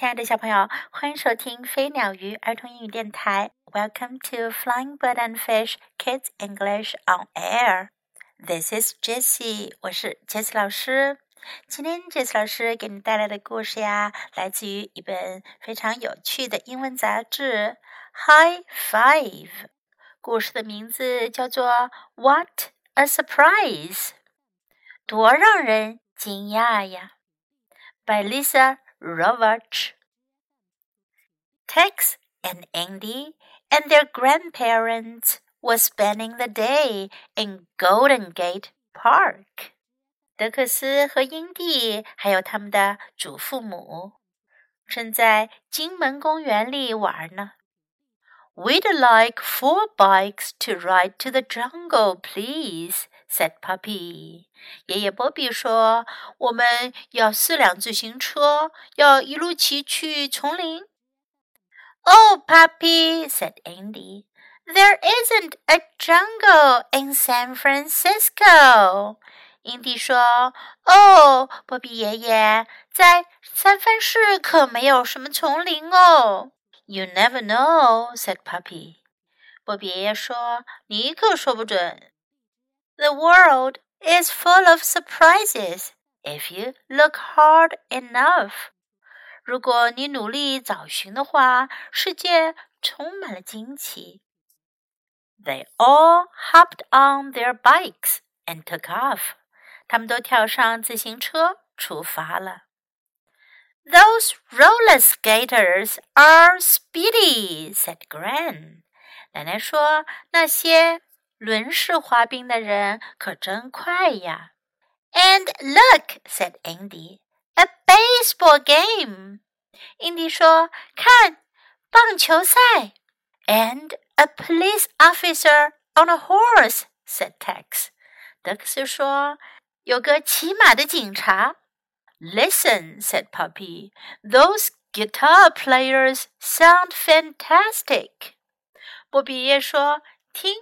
亲爱的小朋友，欢迎收听飞鸟鱼儿童英语电台。Welcome to Flying Bird and Fish Kids English on Air. This is Jessie，我是 Jessie 老师。今天 Jessie 老师给你带来的故事呀，来自于一本非常有趣的英文杂志《High Five》。故事的名字叫做《What a Surprise》，多让人惊讶呀！By Lisa。Robert. Tex and Indy and their grandparents were spending the day in Golden Gate Park. 德克斯和英蒂还有他们的祖父母正在金门公园里玩呢。We'd like four bikes to ride to the jungle, please, said Puppy. 爷爷波比说：“我们要四辆自行车，要一路骑去丛林。” Oh, Puppy, said Andy. There isn't a jungle in San Francisco. Andy 说：“哦，波比爷爷，在三藩市可没有什么丛林哦。” You never know, said Puppy. 波比爷爷说：“你可说不准。” The world is full of surprises if you look hard enough. 如果你努力找寻的话，世界充满了惊奇。They all hopped on their bikes and took off. 他们都跳上自行车出发了。those roller skaters are speedy," said Gran. 奶奶说：“那些 轮式滑冰的人可真快呀！And look, said Indy, a baseball game. 印第说：“看，棒球赛。” And a police officer on a horse, said Tex. 德克斯说，有个骑马的警察。Listen, said Poppy. Those guitar players sound fantastic. 波比耶说：“听。”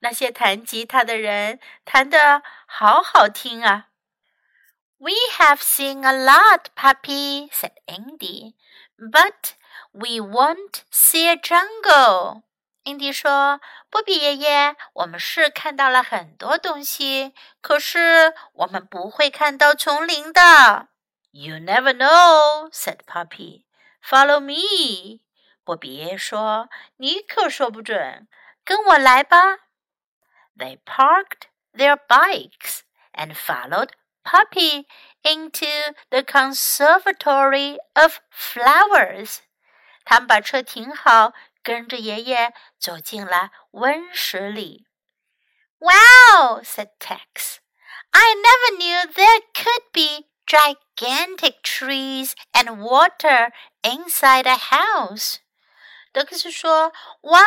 那些弹吉他的人弹得好好听啊。” We have seen a lot, Puppy, said Andy. But we won't see a jungle. 英迪说：“波比爷爷，我们是看到了很多东西，可是我们不会看到丛林的。” You never know," said Puppy. "Follow me." 波比爷爷说：“你可说不准，跟我来吧。” They parked their bikes and followed Poppy into the conservatory of flowers. flowers。他们把车停好，跟着爷爷走进了温室里。Wow, said Tex. I never knew there could be gigantic trees and water inside a house. 德克斯说：“哇，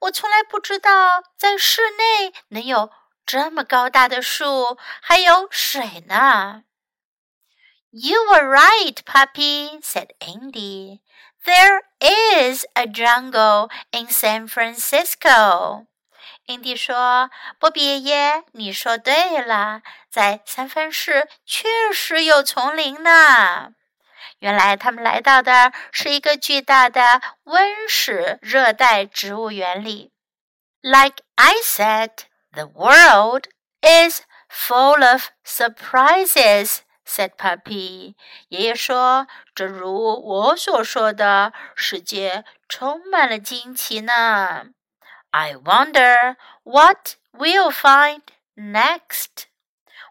我从来不知道在室内能有这么高大的树，还有水呢。” You were right, Puppy, said Andy. There is a jungle in San Francisco. Andy 说：“波比爷爷，你说对了，在三藩市确实有丛林呢。原来他们来到的是一个巨大的温室热带植物园里。Like I said, the world is full of surprises," said Poppy。爷爷说，正如我所说的，世界充满了惊奇呢。I wonder what we'll find next。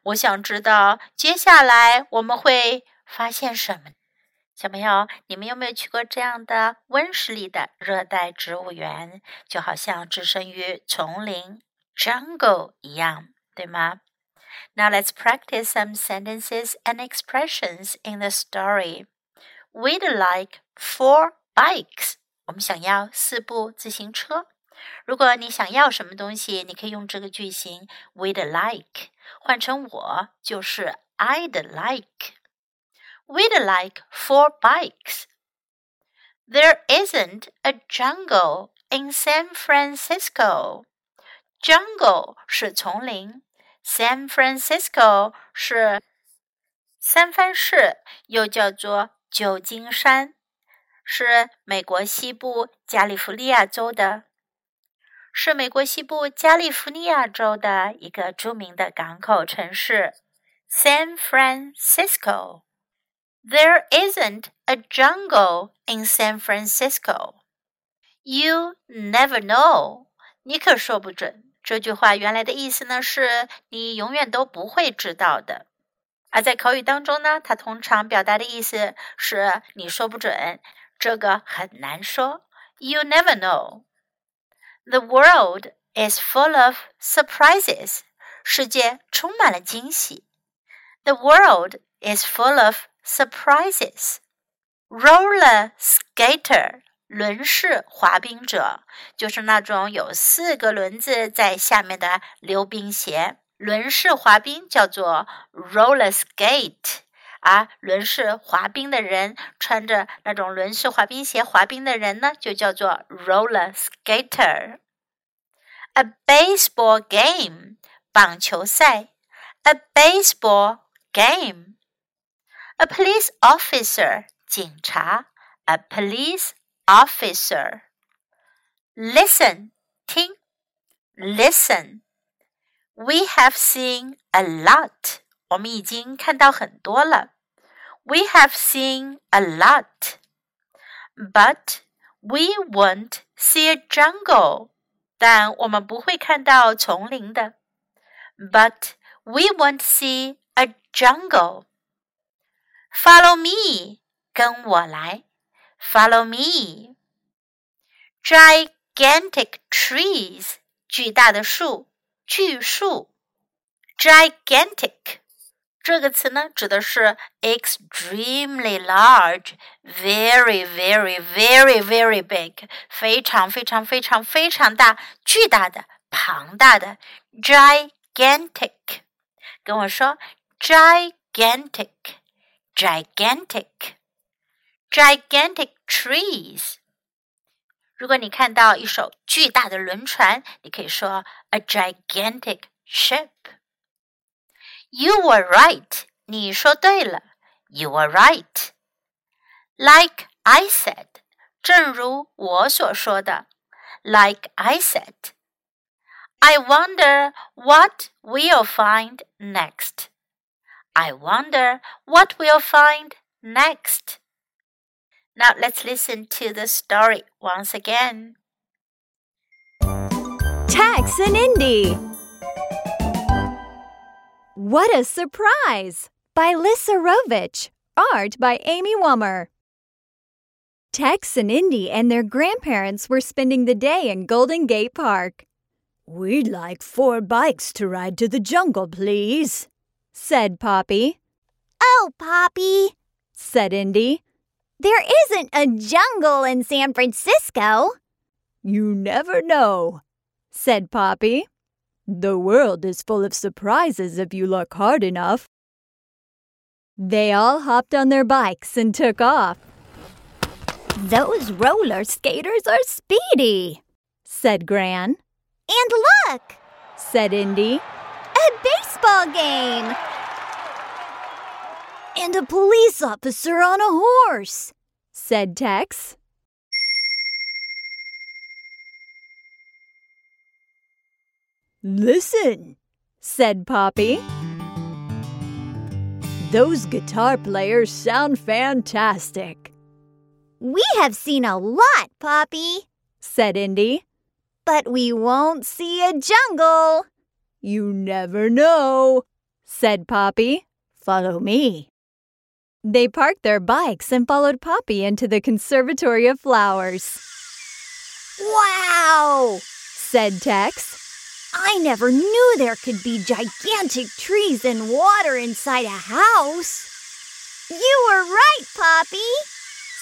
我想知道接下来我们会发现什么小朋友，你们有没有去过这样的温室里的热带植物园？就好像置身于丛林 （jungle） 一样，对吗？Now let's practice some sentences and expressions in the story. We'd like four bikes. 我们想要四部自行车。如果你想要什么东西，你可以用这个句型 "We'd like" 换成我就是 "I'd like." We'd like four bikes. There isn't a jungle in San Francisco. Jungle 是丛林，San Francisco 是三藩市，又叫做旧金山。 是美国西部加利福尼亚州的，是美国西部加利福尼亚州的一个着名的港口城市，San Francisco。 There isn't a jungle in San Francisco. You never know. 你可说不准。这句话原来的意思呢，是你永远都不会知道的。而在口语当中呢，它通常表达的意思是你说不准，这个很难说。You never know. The world is full of surprises. 世界充满了惊喜。The world is full of surprises. Roller skater 轮式滑冰者就是那种有四个轮子在下面的溜冰鞋。轮式滑冰叫做 roller skate，而轮式滑冰的人穿着那种轮式滑冰鞋滑冰的人呢，就叫做 roller skater。A baseball game，棒球赛。A baseball game。 A police officer，警察。A police officer. Listen, 听 listen. We have seen a lot. 我们已经看到很多了。We have seen a lot. But we won't see a jungle. 但我们不会看到丛林的。But we won't see a jungle. Follow me. 跟我来。Follow me. Gigantic trees，巨大的树，巨树。Gigantic 这个词呢，指的是 extremely large, very, very, very, very big，非常非常非常非常大，巨大的，庞大的。Gigantic，跟我说，gigantic，gigantic。 gigantic trees。如果你看到一艘巨大的轮船，你可以说 a gigantic ship。You were right，你说对了。You were right。Like I said，正如我所说的。Like I said。I wonder what we'll find next. I wonder what we'll find next. Now let's listen to the story once again. Tex and Indy. What a Surprise! by Lissa Rovetch. Art by Amy Wummer. Tex and Indy and their grandparents were spending the day in Golden Gate Park. We'd like four bikes to ride to the jungle, please, said Poppy. Oh, Poppy, said Indy. There isn't a jungle in San Francisco. You never know, said Poppy. The world is full of surprises if you look hard enough. They all hopped on their bikes and took off. Those roller skaters are speedy, said Gran. And look, said Indy. A baseball game and a police officer on a horse, said Tex. Listen, said Poppy. Those guitar players sound fantastic. We have seen a lot, Poppy, said Indy. But we won't see a jungle. You never know, said Poppy. Follow me. They parked their bikes and followed Poppy into the Conservatory of Flowers. Wow! said Tex. I never knew there could be gigantic trees and water inside a house. You were right, Poppy,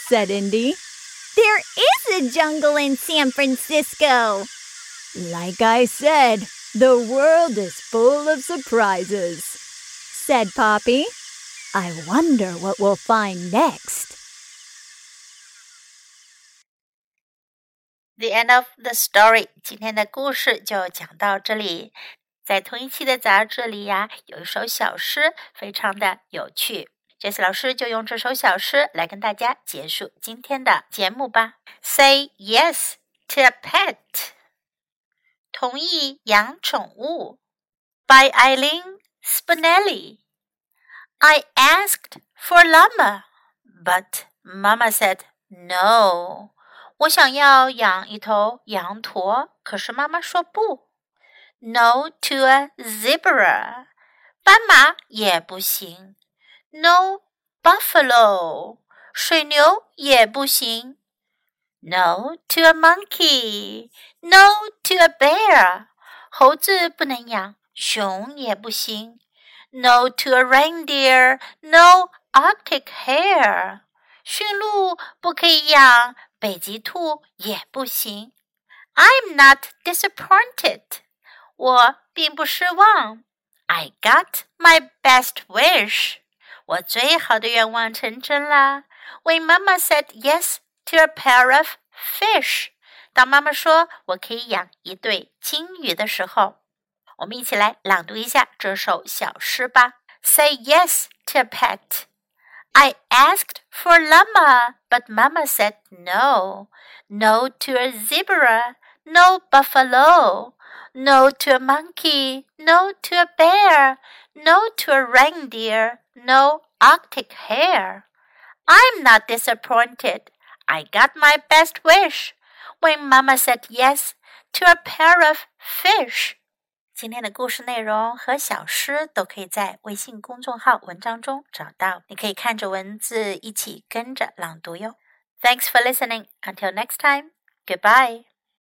said Indy. There is a jungle in San Francisco. Like I said, the world is full of surprises, said Poppy. I wonder what we'll find next. The end of the story。今天的故事就讲到这里。在同一期的杂志里呀，有一首小诗，非常的有趣。 Jess 老师就用这首小诗来跟大家结束今天的节目吧。Say yes to a pet，同意养宠物。By Eileen Spinelli。 I asked for llama, but Mama said no. 我想要养一头羊驼，可是妈妈说不。No to a zebra，斑马也不行。No buffalo，水牛也不行。No to a monkey，No to a bear，猴子不能养，熊也不行。 No to a reindeer，No Arctic hare，驯鹿不可以养。北极兔也不行。I'm not disappointed，我并不失望。I got my best wish，我最好的愿望成真啦。When Mama said yes to a pair of fish，当妈妈说我可以养一对金鱼的时候， 我们一起来朗读一下这首小诗吧。Say yes to a pet。I asked for llama, but Mama said no. No to a zebra, no buffalo. No to a monkey, no to a bear. No to a reindeer, no Arctic hare. I'm not disappointed. I got my best wish when Mama said yes to a pair of fish. 今天的故事内容和小诗都可以在微信公众号文章中找到，你可以看着文字一起跟着朗读哟。Thanks for listening. Until next time. Goodbye.